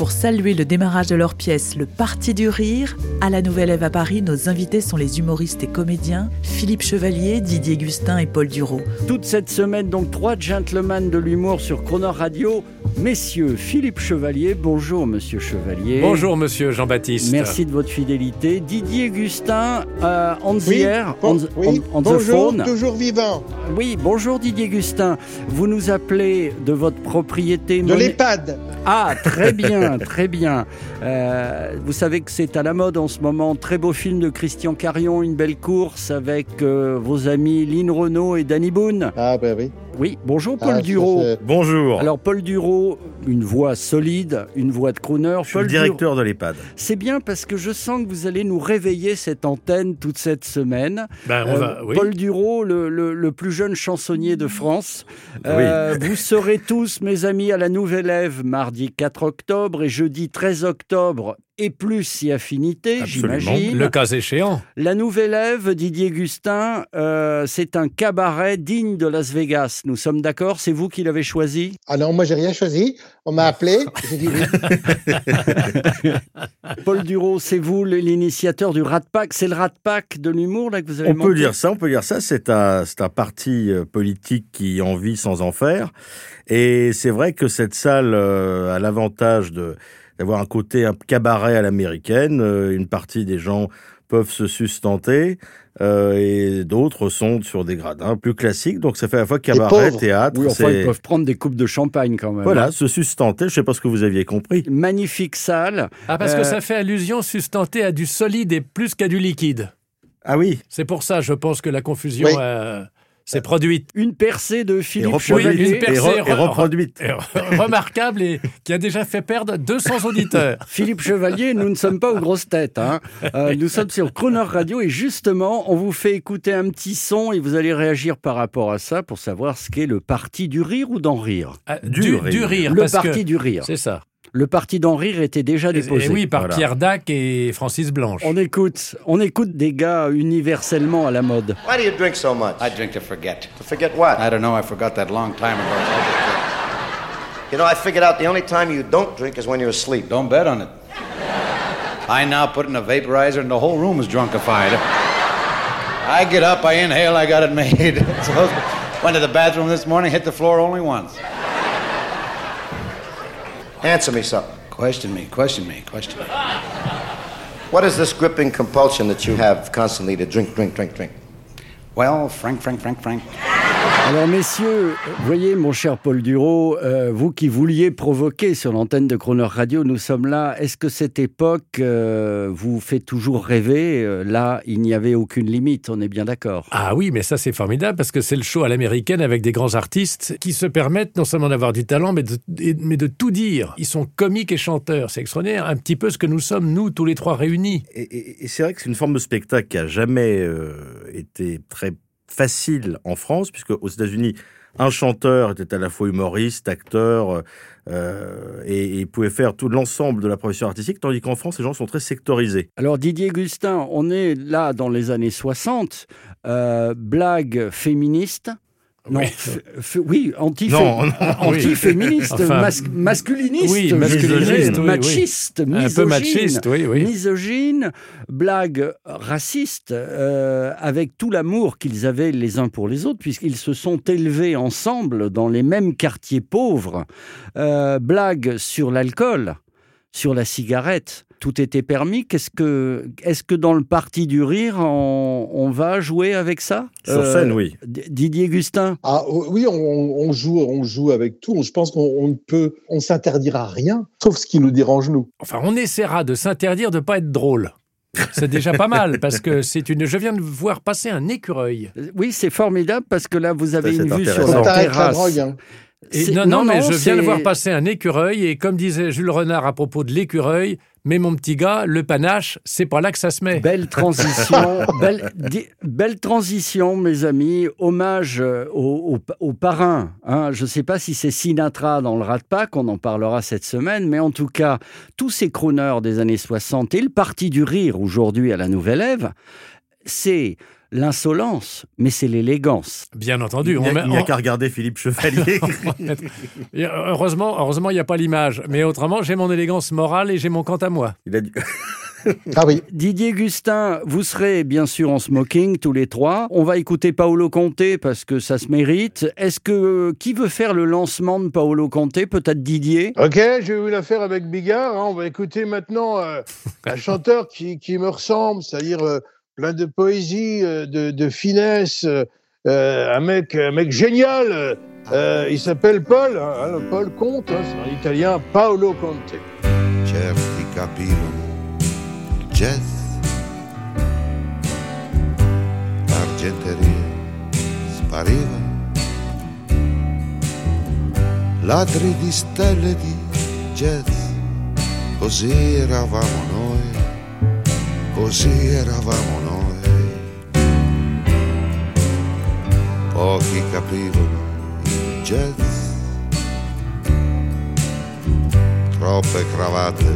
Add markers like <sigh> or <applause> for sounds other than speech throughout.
Pour saluer le démarrage de leur pièce Le Parti du Rire, à la Nouvelle Ève à Paris, nos invités sont les humoristes et comédiens Philippe Chevalier, Didier Gustin et Paul Duro. Toute cette semaine, donc, trois gentlemen de l'humour sur Crooner Radio. Messieurs, Philippe Chevalier, bonjour Monsieur Chevalier. Bonjour Monsieur Jean-Baptiste. Merci de votre fidélité. Didier Gustin, euh, on the Oui, air, bon- on, the- oui, on- on the bonjour, phone. toujours vivant. Oui, bonjour Didier Gustin. Vous nous appelez de votre propriété De l'EHPAD. Ah, très <laughs> bien, très bien. Euh, vous savez que c'est à la mode en ce moment. Très beau film de Christian Carion, une belle course avec euh, vos amis Lynn Renault et Danny Boone. Ah, ben oui. Oui, bonjour Paul Ah, Duro. Bonjour. Alors Paul Duro, une voix solide, une voix de crooner. je suis Paul le Duro- directeur de l'EHPAD. C'est bien parce que je sens que vous allez nous réveiller cette antenne toute cette semaine. Ben, on Euh, va, oui. Paul Duro, le, le- le plus jeune chansonnier de France. Euh, Vous serez tous, mes amis, à la Nouvelle Ève mardi 4 octobre et jeudi 13 octobre. Et plus si affinité, j'imagine. Le cas échéant. La Nouvelle Ève, Didier Gustin, euh, c'est un cabaret digne de Las Vegas. Nous sommes d'accord C'est vous qui l'avez choisi? Ah non, moi, j'ai rien choisi. On m'a appelé. J'ai dit oui. <laughs> Paul Duro, c'est vous l'initiateur du Rat Pack. C'est le Rat Pack de l'humour là que vous avez On peut dire ça, on peut dire ça. C'est un, c'est un parti euh, politique qui en vit sans en faire. Et c'est vrai que cette salle euh, a l'avantage de d'avoir un côté un cabaret à l'américaine. Euh, une partie des gens peuvent se sustenter euh, et d'autres sont sur des gradins plus classiques. Donc ça fait à la fois cabaret, théâtre. Oui, enfin, ils peuvent prendre des coupes de champagne quand même. Voilà, se sustenter. Je sais pas ce que vous aviez compris. Magnifique salle. Ah, parce que Euh, ça fait allusion sustentée à du solide et plus qu'à du liquide. Ah oui. C'est pour ça, je pense que la confusion Oui. euh, s'est produite. Une percée de Et Philippe une Chevalier. Et, percée re- et re- reproduite. Et remarquable et qui a déjà fait perdre 200 auditeurs. <laughs> Philippe Chevalier, nous ne sommes pas aux grosses têtes. hein. Euh, nous sommes sur Croner Radio et justement, on vous fait écouter un petit son et vous allez réagir par rapport à ça pour savoir ce qu'est le parti du rire ou d'en rire. Ah, Du Du, rire. du rire. Le parce parti que- du rire. C'est ça. Le parti d'en rire était déjà déposé. et oui, par Voilà. Pierre Dac et Francis Blanche. On écoute, on écoute des gars universellement à la mode. Why do you drink so much? I drink to forget. To forget what? I don't know. I forgot that long time ago. You know, I figured out the only time you don't drink is when you're asleep. Don't bet on it. I now put in a vaporizer and the whole room is drunkified. I get up, I inhale, I got it made. <laughs> so, went to the bathroom this morning, hit the floor only once. Answer me something. Question me, question me, question me. What is this gripping compulsion that you have constantly to drink, drink, drink, drink? Well, Frank, Frank, Frank, Frank. Alors messieurs, voyez mon cher Paul Duro, euh, vous qui vouliez provoquer sur l'antenne de Croner Radio, nous sommes là. Est-ce que cette époque euh, vous fait toujours rêver? Euh, Là, il n'y avait aucune limite, on est bien d'accord. Ah oui, mais ça c'est formidable parce que c'est le show à l'américaine avec des grands artistes qui se permettent non seulement d'avoir du talent, mais de, et- mais de tout dire. Ils sont comiques et chanteurs, c'est extraordinaire. Un petit peu ce que nous sommes, nous, tous les trois réunis. Et, et- et c'est vrai que c'est une forme de spectacle qui a jamais euh, été très facile en France, puisque aux États-Unis, un chanteur était à la fois humoriste, acteur, euh, et, et pouvait faire tout l'ensemble de la profession artistique, tandis qu'en France, les gens sont très sectorisés. Alors Didier Gustin, on est là dans les années 60, euh, blague féministe. Non, Oui. anti anti-féministe, Enfin, mas- masculiniste, oui, masculiniste, oui, machiste, Un peu misogyne. machiste, oui, oui. misogyne, blague raciste, euh, avec tout l'amour qu'ils avaient les uns pour les autres, puisqu'ils se sont élevés ensemble dans les mêmes quartiers pauvres. Euh, blague sur l'alcool, sur la cigarette. Tout était permis. Qu'est-ce que, est-ce que dans le parti du rire, on, on va jouer avec ça? Sur Euh, scène, oui. Didier Gustin? Ah oui, on, on joue, on joue avec tout. Je pense qu'on on ne peut, on s'interdira rien, sauf ce qui nous dérange nous. Enfin, on essaiera de s'interdire de pas être drôle. C'est déjà pas mal parce que c'est une. Je viens de voir passer un écureuil. Oui, c'est formidable parce que là, vous avez une vue sur la terrasse. drogue. hein. Et non, non, non, mais non, je viens de voir passer un écureuil et comme disait Jules Renard à propos de l'écureuil, Mais mon petit gars, le panache, c'est pas là que ça se met. Belle transition, <laughs> belle transition, mes amis. Hommage euh, au, au- au parrain. hein. Je ne sais pas si c'est Sinatra dans le Rat Pack, on en parlera cette semaine, mais en tout cas, tous ces crooners des années 60 et le parti du rire aujourd'hui à la Nouvelle Ève, c'est l'insolence, mais c'est l'élégance. Bien entendu. Il n'y on a, qu'à regarder Philippe Chevalier. <laughs> Heureusement, heureusement, il n'y a pas l'image. Mais autrement, j'ai mon élégance morale et j'ai mon quant à moi. Il a dit- <laughs> Ah oui. Didier Gustin, vous serez bien sûr en smoking tous les trois. On va écouter Paolo Conte parce que ça se mérite. Est-ce que qui veut faire le lancement de Paolo Conte? Peut-être Didier Ok, j'ai eu l'affaire avec Bigard. hein. On va écouter maintenant euh, un <laughs> chanteur qui, qui me ressemble, c'est-à-dire euh, plein de poésie, euh, de, de finesse, euh, euh, un mec, un mec génial. il s'appelle Paul, hein, hein, Paul Conte, hein, c'est un italien, Paolo Conte. Certi capivano jazz, l'argenteria spariva, ladri di stelle di jazz, così eravamo noi, così eravamo noi. Pochi capivano il jazz, troppe cravatte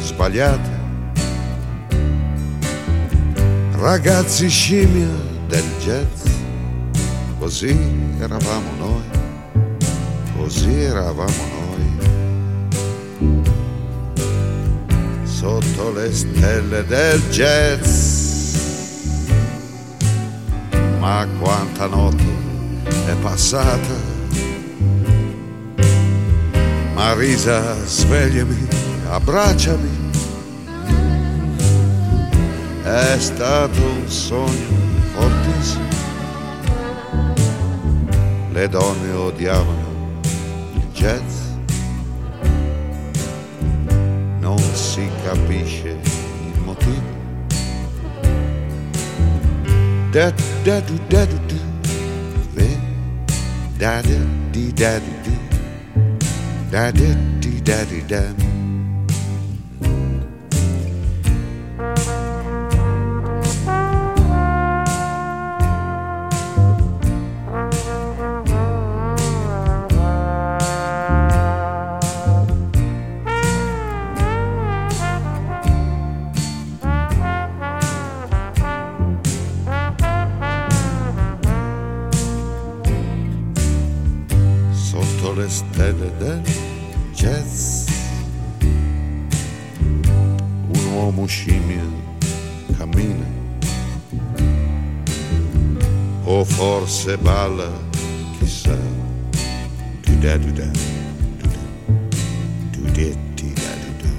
sbagliate. Ragazzi scimmia del jazz, così eravamo noi, così eravamo noi. Sotto le stelle del jazz, ma quanta notte è passata. Marisa, svegliami, abbracciami. È stato un sogno fortissimo. Le donne odiavano il jazz. Capisce il motivo. Da da du da du du. Ve, Da da di da du du. Da da di da di da. muscimil cammina. O forse balla chissà. Tu da tu da tu da. Tu detti da tu da.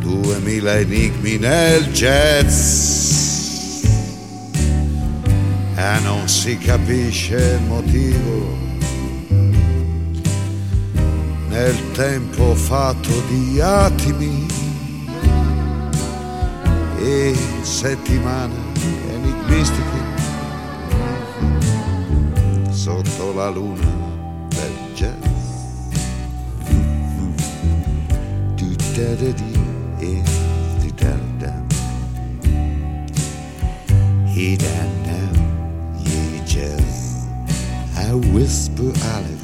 Duemila enigmi nel jazz. E non si capisce il motivo. Nel tempo fatto di attimi e settimane enigmistiche sotto la luna del jazz. Du-da-da-di e du-da-da. He down now, ye just I whisper I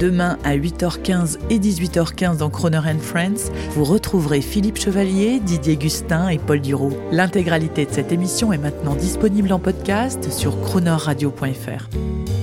Demain à 8h15 et 18h15 dans Croner and Friends, vous retrouverez Philippe Chevalier, Didier Gustin et Paul Duro. L'intégralité de cette émission est maintenant disponible en podcast sur cronerradio.fr.